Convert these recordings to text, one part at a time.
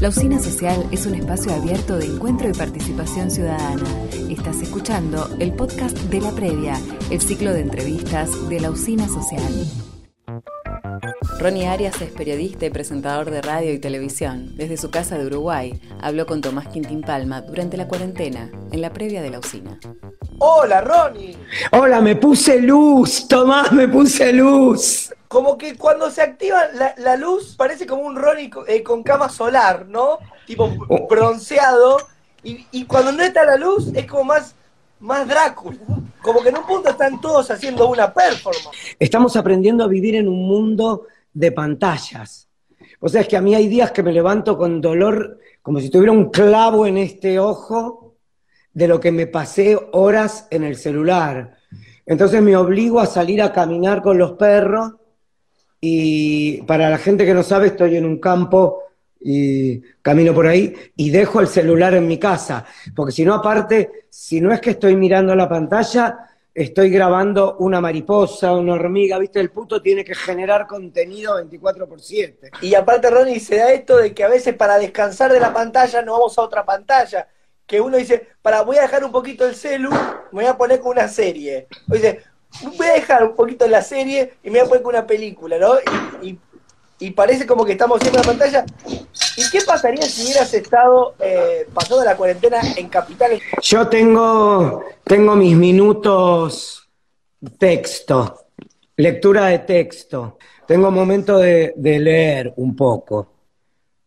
La Usina Social es un espacio abierto de encuentro y participación ciudadana. Estás escuchando el podcast de La Previa, el ciclo de entrevistas de la Usina Social. Ronnie Arias es periodista y presentador de radio y televisión. Desde su casa de Uruguay, habló con Tomás Quintín Palma durante la cuarentena, en la previa de la usina. Hola, Ronnie. Hola, me puse luz, Tomás, me puse luz. Como que cuando se activa la, luz parece como un Ronnie eh, con cama solar, ¿no? Tipo Oh. bronceado. Y, y cuando no está la luz es como más, más Drácula. Como que en un punto están todos haciendo una performance. Estamos aprendiendo a vivir en un mundo de pantallas. O sea, es que a mí hay días que me levanto con dolor, como si tuviera un clavo en este ojo, de lo que me pasé horas en el celular. Entonces me obligo a salir a caminar con los perros y para la gente que no sabe, estoy en un campo y camino por ahí y dejo el celular en mi casa, porque si no, aparte, si no es que estoy mirando la pantalla, estoy grabando una mariposa, una hormiga, ¿viste? El puto tiene que generar contenido 24 por 7. Y aparte, Ronnie, se da esto de que a veces para descansar de la pantalla nos vamos a otra pantalla. Que uno dice, para, voy a dejar un poquito el celu, me voy a poner con una serie. O dice, voy a dejar un poquito la serie y me voy a poner una película, ¿no? Y, parece como que estamos viendo la pantalla. ¿Y qué pasaría si hubieras estado eh, pasando la cuarentena en Capital? Yo tengo, tengo mis minutos texto, lectura de texto. Tengo momento de, de leer un poco.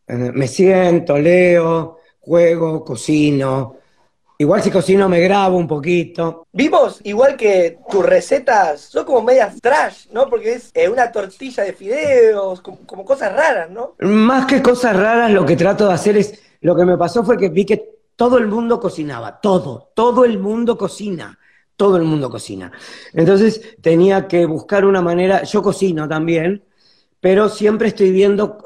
Eh, Me siento, leo, juego, cocino. Igual si cocino me grabo un poquito. Vimos, igual que tus recetas, son como medias trash, ¿no? Porque es eh, una tortilla de fideos, como, como cosas raras, ¿no? Más que cosas raras, lo que trato de hacer es, lo que me pasó fue que vi que todo el mundo cocinaba, todo, todo el mundo cocina, todo el mundo cocina. Entonces tenía que buscar una manera, yo cocino también, pero siempre estoy viendo,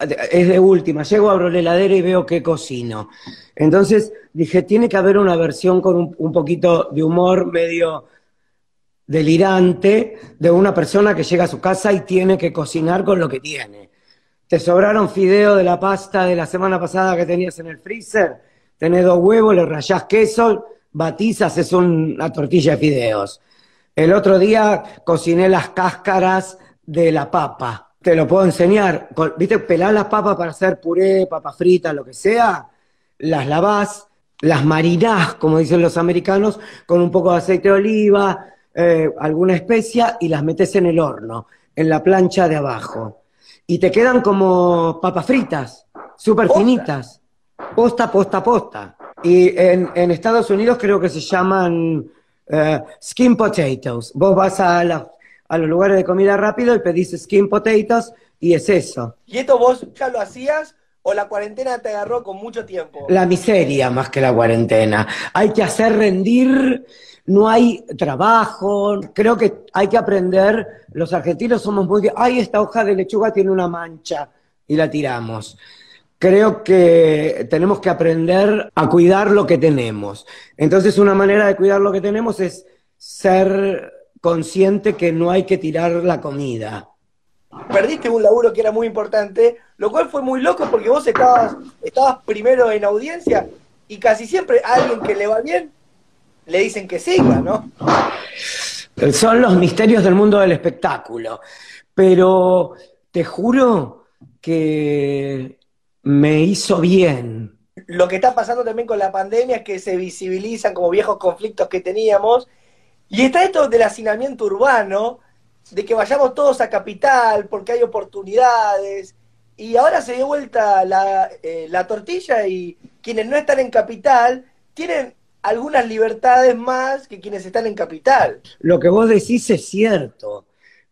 eh, es de última, llego, abro la heladera y veo que cocino. Entonces dije, tiene que haber una versión con un, poquito de humor medio delirante de una persona que llega a su casa y tiene que cocinar con lo que tiene. Te sobraron fideos de la pasta de la semana pasada que tenías en el freezer, tenés dos huevos, le rayás queso, batís, haces una tortilla de fideos. El otro día cociné las cáscaras de la papa. Te lo puedo enseñar. ¿Viste? Pelás las papas para hacer puré, papa frita, lo que sea. Las lavás, las marinás, como dicen los americanos, con un poco de aceite de oliva, eh, alguna especia y las metes en el horno, en la plancha de abajo. Y te quedan como papas fritas, súper finitas. Posta, posta, posta. Y en, en Estados Unidos creo que se llaman eh, skin potatoes. Vos vas a, la- a los lugares de comida rápido y pedís skin potatoes y es eso. ¿Y esto vos ya lo hacías o la cuarentena te agarró con mucho tiempo? La miseria más que la cuarentena. Hay que hacer rendir, no hay trabajo. Creo que hay que aprender. Los argentinos somos muy. Ay, esta hoja de lechuga tiene una mancha y la tiramos. Creo que tenemos que aprender a cuidar lo que tenemos. Entonces, una manera de cuidar lo que tenemos es ser consciente que no hay que tirar la comida. Perdiste un laburo que era muy importante, lo cual fue muy loco porque vos estabas, estabas primero en audiencia y casi siempre a alguien que le va bien le dicen que siga, ¿no? Son los misterios del mundo del espectáculo. Pero te juro que me hizo bien. Lo que está pasando también con la pandemia es que se visibilizan como viejos conflictos que teníamos. Y está esto del hacinamiento urbano, de que vayamos todos a capital porque hay oportunidades. Y ahora se dio vuelta la, eh, la tortilla y quienes no están en capital tienen algunas libertades más que quienes están en capital. Lo que vos decís es cierto.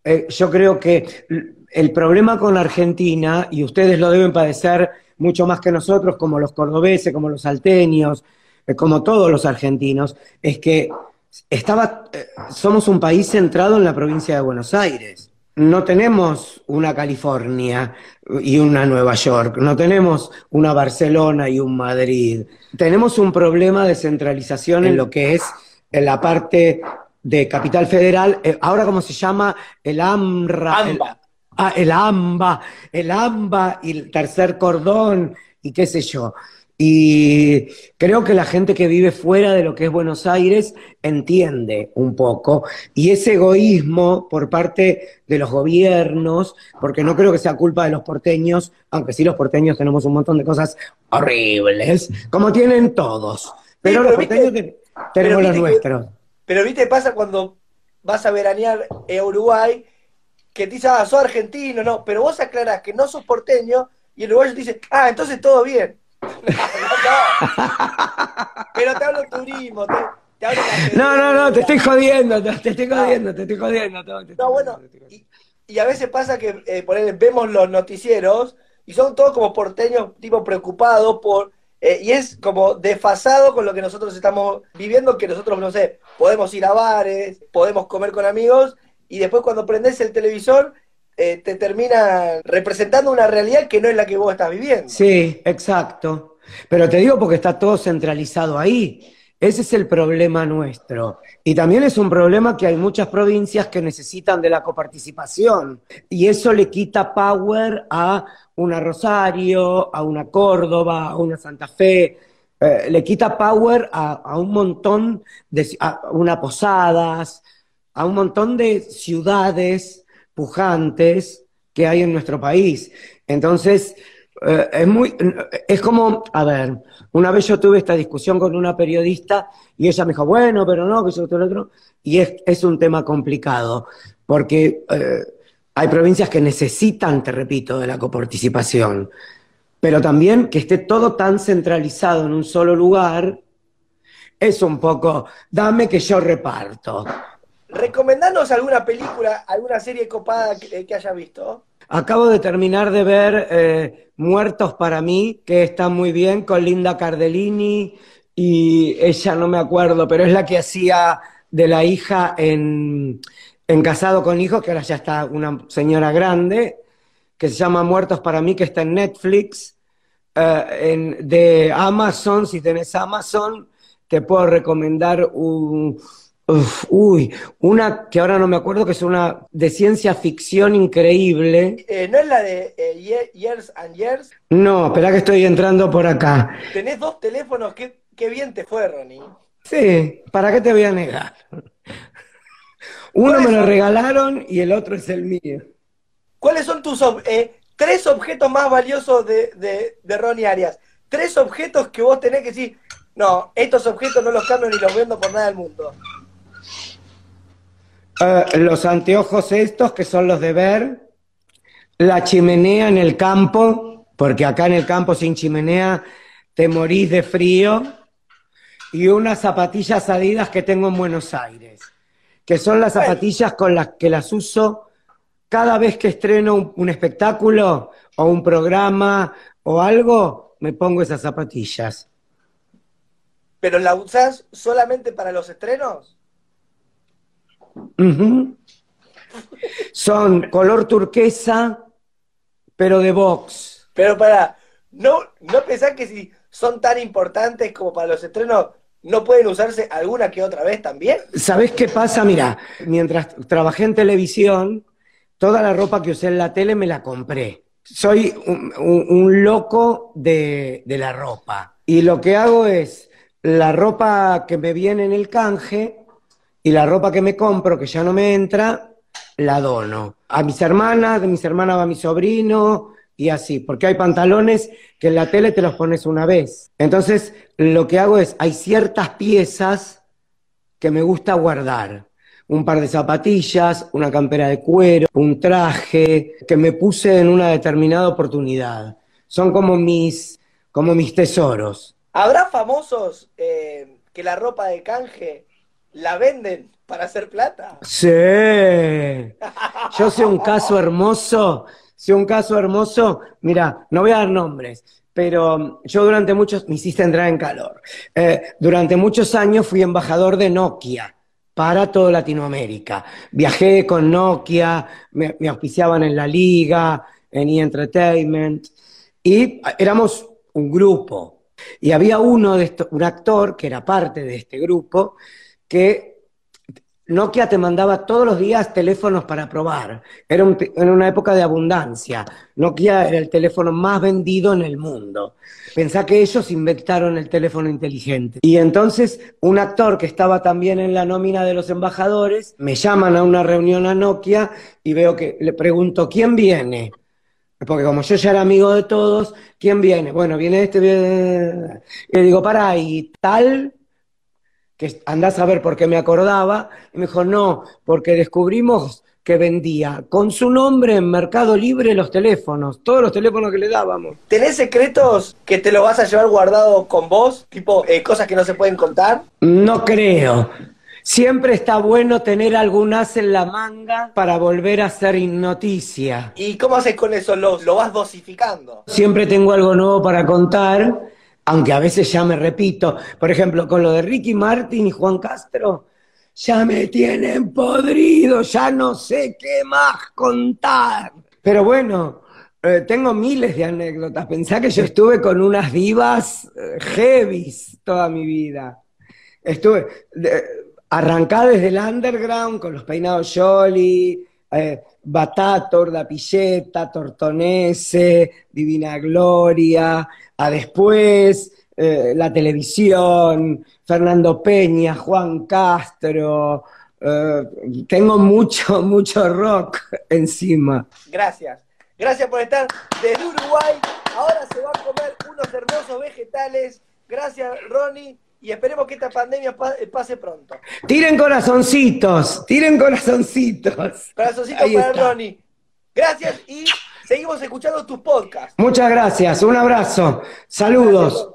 Eh, yo creo que el problema con la Argentina, y ustedes lo deben padecer mucho más que nosotros, como los cordobeses, como los salteños, eh, como todos los argentinos, es que estaba, eh, somos un país centrado en la provincia de Buenos Aires. No tenemos una California y una Nueva York, no tenemos una Barcelona y un Madrid. Tenemos un problema de centralización en lo que es en la parte de Capital Federal, eh, ahora como se llama el AMRA, el AMBA. Ah, el AMBA, el AMBA y el tercer cordón y qué sé yo. Y creo que la gente que vive fuera de lo que es Buenos Aires entiende un poco. Y ese egoísmo por parte de los gobiernos, porque no creo que sea culpa de los porteños, aunque sí los porteños tenemos un montón de cosas horribles, como tienen todos. Pero, los porteños tenemos los nuestros. pero viste, pasa cuando vas a veranear a Uruguay, que te dice, ah, sos argentino, no, pero vos aclarás que no sos porteño, y el uruguayo te dice, ah, entonces todo bien. Pero te hablo turismo, te, hablo No, no, no, te estoy jodiendo, te, estoy jodiendo, te estoy jodiendo. no, bueno, y, a veces pasa que eh, por vemos los noticieros y son todos como porteños, tipo preocupados por. Eh, y es como desfasado con lo que nosotros estamos viviendo, que nosotros, no sé, podemos ir a bares, podemos comer con amigos, y después cuando prendes el televisor eh, te termina representando una realidad que no es la que vos estás viviendo. Sí, exacto. Pero te digo porque está todo centralizado ahí. Ese es el problema nuestro. Y también es un problema que hay muchas provincias que necesitan de la coparticipación. Y eso le quita power a una Rosario, a una Córdoba, a una Santa Fe. Eh, le quita power a, un montón de, una Posadas, a un montón de ciudades pujantes que hay en nuestro país. Entonces, eh, es muy, es como, a ver, una vez yo tuve esta discusión con una periodista y ella me dijo, bueno, pero no, que yo lo otro, y es, es un tema complicado, porque eh, hay provincias que necesitan, te repito, de la coparticipación, pero también que esté todo tan centralizado en un solo lugar, es un poco, dame que yo reparto. Recomendanos alguna película, alguna serie copada que, que haya visto. Acabo de terminar de ver eh, Muertos para mí, que está muy bien, con Linda Cardellini y ella no me acuerdo, pero es la que hacía de la hija en, Casado con Hijos, que ahora ya está una señora grande, que se llama Muertos para mí, que está en Netflix, eh, en, de Amazon, si tenés Amazon, te puedo recomendar un uy, una que ahora no me acuerdo, que es una de ciencia ficción increíble. Eh, ¿No es la de eh, Years and Years? No, espera que estoy entrando por acá. Tenés dos teléfonos, qué, qué bien te fue, Ronnie. Sí, ¿para qué te voy a negar? Uno me lo regalaron y el otro es el mío. ¿Cuáles son tus eh, tres objetos más valiosos de, de, de Ronnie Arias? Tres objetos que vos tenés que decir, no, estos objetos no los cambio ni los vendo por nada del mundo. Eh, los anteojos estos, que son los de ver, la chimenea en el campo, porque acá en el campo sin chimenea te morís de frío, y unas zapatillas adidas que tengo en Buenos Aires, que son las zapatillas con las que las uso cada vez que estreno un espectáculo o un programa o algo, me pongo esas zapatillas. ¿Pero la usas solamente para los estrenos? Son color turquesa, pero de box. Pero para, ¿no, ¿no pensás que si son tan importantes como para los estrenos, no pueden usarse alguna que otra vez también? ¿Sabés qué pasa? Mira, mientras trabajé en televisión, toda la ropa que usé en la tele me la compré. Soy un, loco de, de la ropa. Y lo que hago es, la ropa que me viene en el canje, y la ropa que me compro, que ya no me entra, la dono. A mis hermanas, de mis hermanas va mi sobrino y así, porque hay pantalones que en la tele te los pones una vez. Entonces, lo que hago es, hay ciertas piezas que me gusta guardar. Un par de zapatillas, una campera de cuero, un traje que me puse en una determinada oportunidad. Son como mis, como mis tesoros. ¿Habrá famosos eh, que la ropa de canje la venden para hacer plata. Sí. Yo sé un caso hermoso, sé un caso hermoso, mira, no voy a dar nombres, pero yo durante muchos, me hiciste entrar en calor, eh, durante muchos años fui embajador de Nokia para toda Latinoamérica. Viajé con Nokia, me, auspiciaban en la liga, en E! y éramos un grupo. Y había uno de estos, un actor que era parte de este grupo, que Nokia te mandaba todos los días teléfonos para probar. Era en una época de abundancia. Nokia era el teléfono más vendido en el mundo. Pensá que ellos inventaron el teléfono inteligente. Y entonces un actor que estaba también en la nómina de los embajadores, me llaman a una reunión a Nokia y veo que le pregunto, ¿quién viene? Porque como yo ya era amigo de todos, ¿quién viene? Bueno, viene este, viene... Y le digo, para, ¿y tal? Que andás a ver por qué me acordaba, y me dijo, no, porque descubrimos que vendía con su nombre en Mercado Libre los teléfonos, todos los teléfonos que le dábamos. ¿Tenés secretos que te lo vas a llevar guardado con vos? Tipo, eh, cosas que no se pueden contar. No creo. Siempre está bueno tener algún as en la manga para volver a ser noticia. ¿Y cómo haces con eso? ¿Lo, lo vas dosificando? Siempre tengo algo nuevo para contar aunque a veces ya me repito, por ejemplo, con lo de Ricky Martin y Juan Castro, ya me tienen podrido, ya no sé qué más contar. Pero bueno, eh, tengo miles de anécdotas. Pensá que yo estuve con unas divas eh, heavies toda mi vida. Estuve arrancada desde el underground con los peinados Jolly, eh, Batator, Tortonese, Divina Gloria, a después, eh, la televisión, Fernando Peña, Juan Castro, eh, tengo mucho, mucho rock encima. Gracias. Gracias por estar desde Uruguay. Ahora se va a comer unos hermosos vegetales. Gracias, Ronnie. Y esperemos que esta pandemia pase pronto. Tiren corazoncitos, tiren corazoncitos. Corazoncitos para Ronnie. Gracias y Seguimos escuchando tus podcasts. Muchas gracias, un abrazo. Saludos.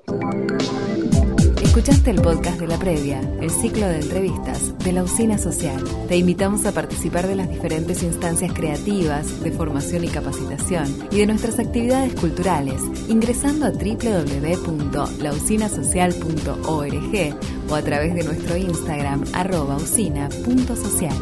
Escuchaste el podcast de la previa, el ciclo de entrevistas de la usina social. Te invitamos a participar de las diferentes instancias creativas, de formación y capacitación y de nuestras actividades culturales, ingresando a www.lausinasocial.org o a través de nuestro Instagram arroba usina.social.